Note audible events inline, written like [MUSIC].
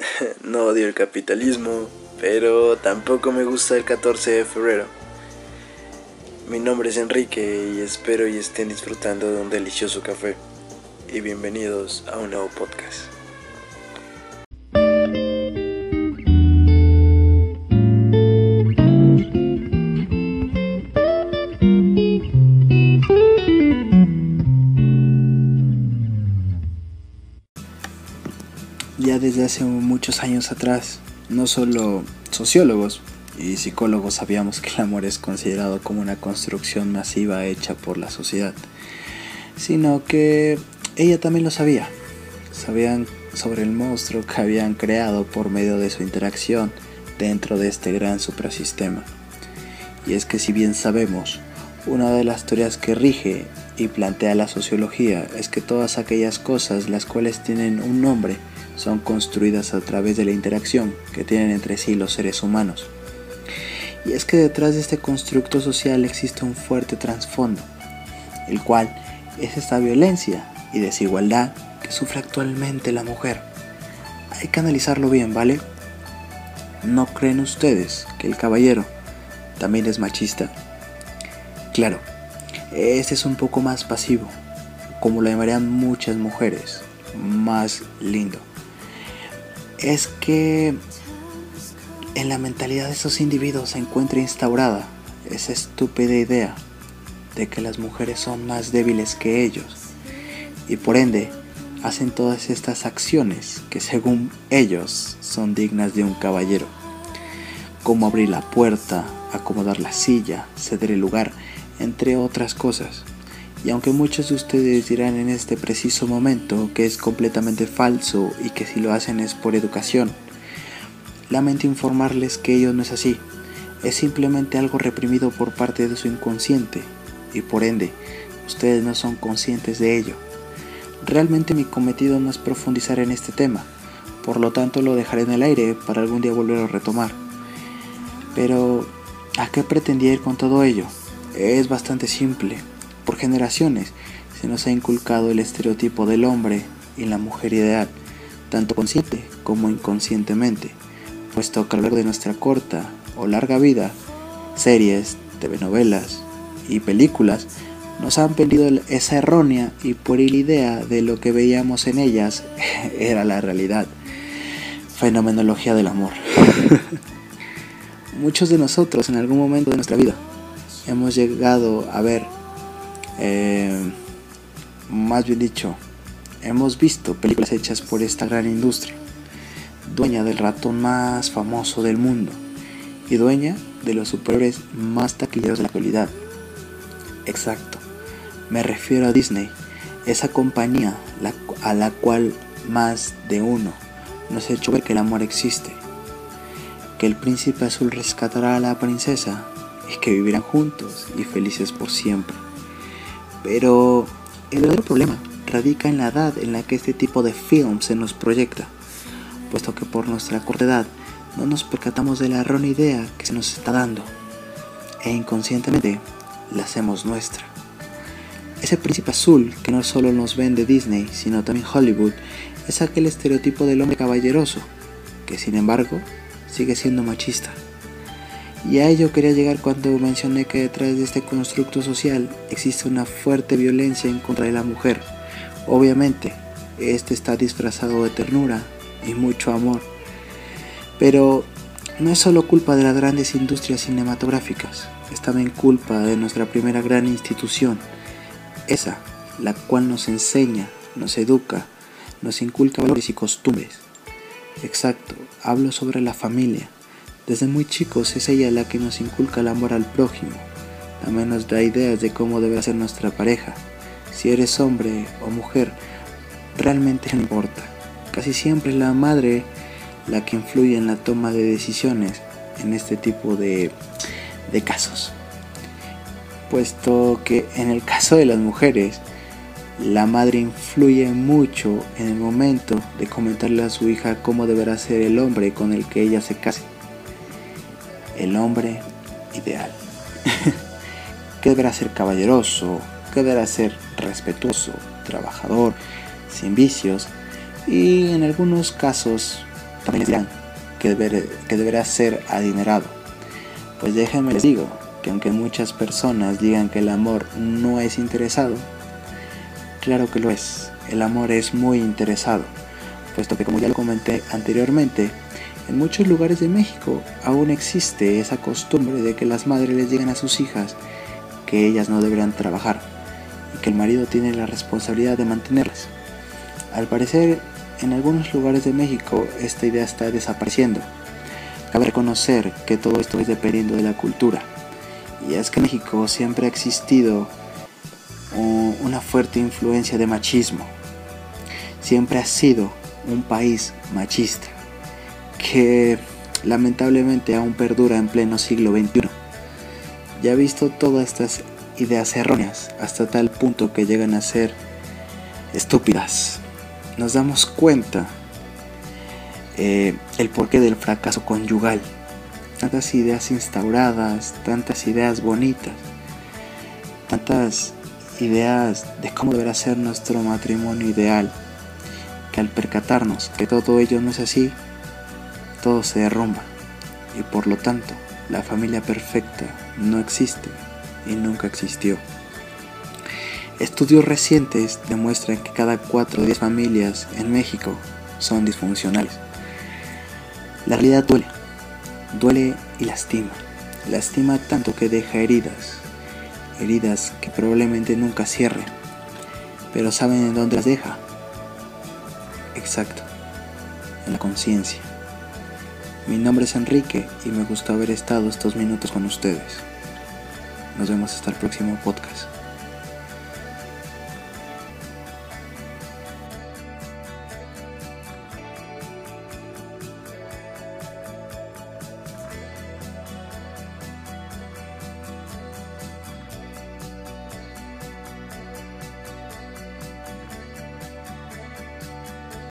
[LAUGHS] no odio el capitalismo, pero tampoco me gusta el 14 de febrero. Mi nombre es Enrique y espero y estén disfrutando de un delicioso café. Y bienvenidos a un nuevo podcast. Ya desde hace muchos años atrás, no solo sociólogos y psicólogos sabíamos que el amor es considerado como una construcción masiva hecha por la sociedad, sino que ella también lo sabía. Sabían sobre el monstruo que habían creado por medio de su interacción dentro de este gran suprasistema. Y es que si bien sabemos, una de las teorías que rige y plantea la sociología es que todas aquellas cosas las cuales tienen un nombre son construidas a través de la interacción que tienen entre sí los seres humanos. Y es que detrás de este constructo social existe un fuerte trasfondo, el cual es esta violencia y desigualdad que sufre actualmente la mujer. Hay que analizarlo bien, ¿vale? ¿No creen ustedes que el caballero también es machista? Claro, este es un poco más pasivo, como lo llamarían muchas mujeres, más lindo es que en la mentalidad de esos individuos se encuentra instaurada esa estúpida idea de que las mujeres son más débiles que ellos y por ende hacen todas estas acciones que según ellos son dignas de un caballero, como abrir la puerta, acomodar la silla, ceder el lugar, entre otras cosas. Y aunque muchos de ustedes dirán en este preciso momento que es completamente falso y que si lo hacen es por educación, lamento informarles que ello no es así. Es simplemente algo reprimido por parte de su inconsciente y por ende ustedes no son conscientes de ello. Realmente mi cometido no es profundizar en este tema, por lo tanto lo dejaré en el aire para algún día volver a retomar. Pero, ¿a qué pretendía ir con todo ello? Es bastante simple por generaciones se nos ha inculcado el estereotipo del hombre y la mujer ideal, tanto consciente como inconscientemente, puesto que a lo largo de nuestra corta o larga vida, series, telenovelas y películas nos han vendido esa errónea y pueril idea de lo que veíamos en ellas [LAUGHS] era la realidad. Fenomenología del amor. [LAUGHS] Muchos de nosotros en algún momento de nuestra vida hemos llegado a ver eh, más bien dicho, hemos visto películas hechas por esta gran industria, dueña del ratón más famoso del mundo y dueña de los superhéroes más taquilleros de la actualidad. Exacto, me refiero a Disney, esa compañía a la cual más de uno nos ha hecho ver que el amor existe, que el príncipe azul rescatará a la princesa y que vivirán juntos y felices por siempre. Pero el verdadero problema radica en la edad en la que este tipo de film se nos proyecta, puesto que por nuestra corta edad no nos percatamos de la errónea idea que se nos está dando, e inconscientemente la hacemos nuestra. Ese príncipe azul que no solo nos vende Disney, sino también Hollywood, es aquel estereotipo del hombre caballeroso, que sin embargo sigue siendo machista. Y a ello quería llegar cuando mencioné que detrás de este constructo social existe una fuerte violencia en contra de la mujer. Obviamente, este está disfrazado de ternura y mucho amor. Pero no es solo culpa de las grandes industrias cinematográficas, es también culpa de nuestra primera gran institución, esa, la cual nos enseña, nos educa, nos inculca valores y costumbres. Exacto, hablo sobre la familia desde muy chicos es ella la que nos inculca el amor al prójimo. También nos da ideas de cómo debe ser nuestra pareja. Si eres hombre o mujer, realmente no importa. Casi siempre es la madre la que influye en la toma de decisiones en este tipo de, de casos. Puesto que en el caso de las mujeres, la madre influye mucho en el momento de comentarle a su hija cómo deberá ser el hombre con el que ella se case el hombre ideal. [LAUGHS] que deberá ser caballeroso, que deberá ser respetuoso, trabajador, sin vicios y en algunos casos también dirán que, que deberá ser adinerado. Pues déjenme les digo que aunque muchas personas digan que el amor no es interesado, claro que lo es. El amor es muy interesado, puesto que como ya lo comenté anteriormente, en muchos lugares de México aún existe esa costumbre de que las madres les digan a sus hijas que ellas no deberán trabajar y que el marido tiene la responsabilidad de mantenerlas. Al parecer, en algunos lugares de México esta idea está desapareciendo. Cabe reconocer que todo esto es dependiendo de la cultura. Y es que en México siempre ha existido una fuerte influencia de machismo. Siempre ha sido un país machista que lamentablemente aún perdura en pleno siglo XXI. Ya he visto todas estas ideas erróneas hasta tal punto que llegan a ser estúpidas. Nos damos cuenta eh, el porqué del fracaso conyugal. Tantas ideas instauradas, tantas ideas bonitas, tantas ideas de cómo deberá ser nuestro matrimonio ideal, que al percatarnos que todo ello no es así, todo se derrumba y por lo tanto la familia perfecta no existe y nunca existió. Estudios recientes demuestran que cada 4 o 10 familias en México son disfuncionales. La realidad duele, duele y lastima. Lastima tanto que deja heridas, heridas que probablemente nunca cierren, pero ¿saben en dónde las deja? Exacto, en la conciencia. Mi nombre es Enrique y me gustó haber estado estos minutos con ustedes. Nos vemos hasta el próximo podcast.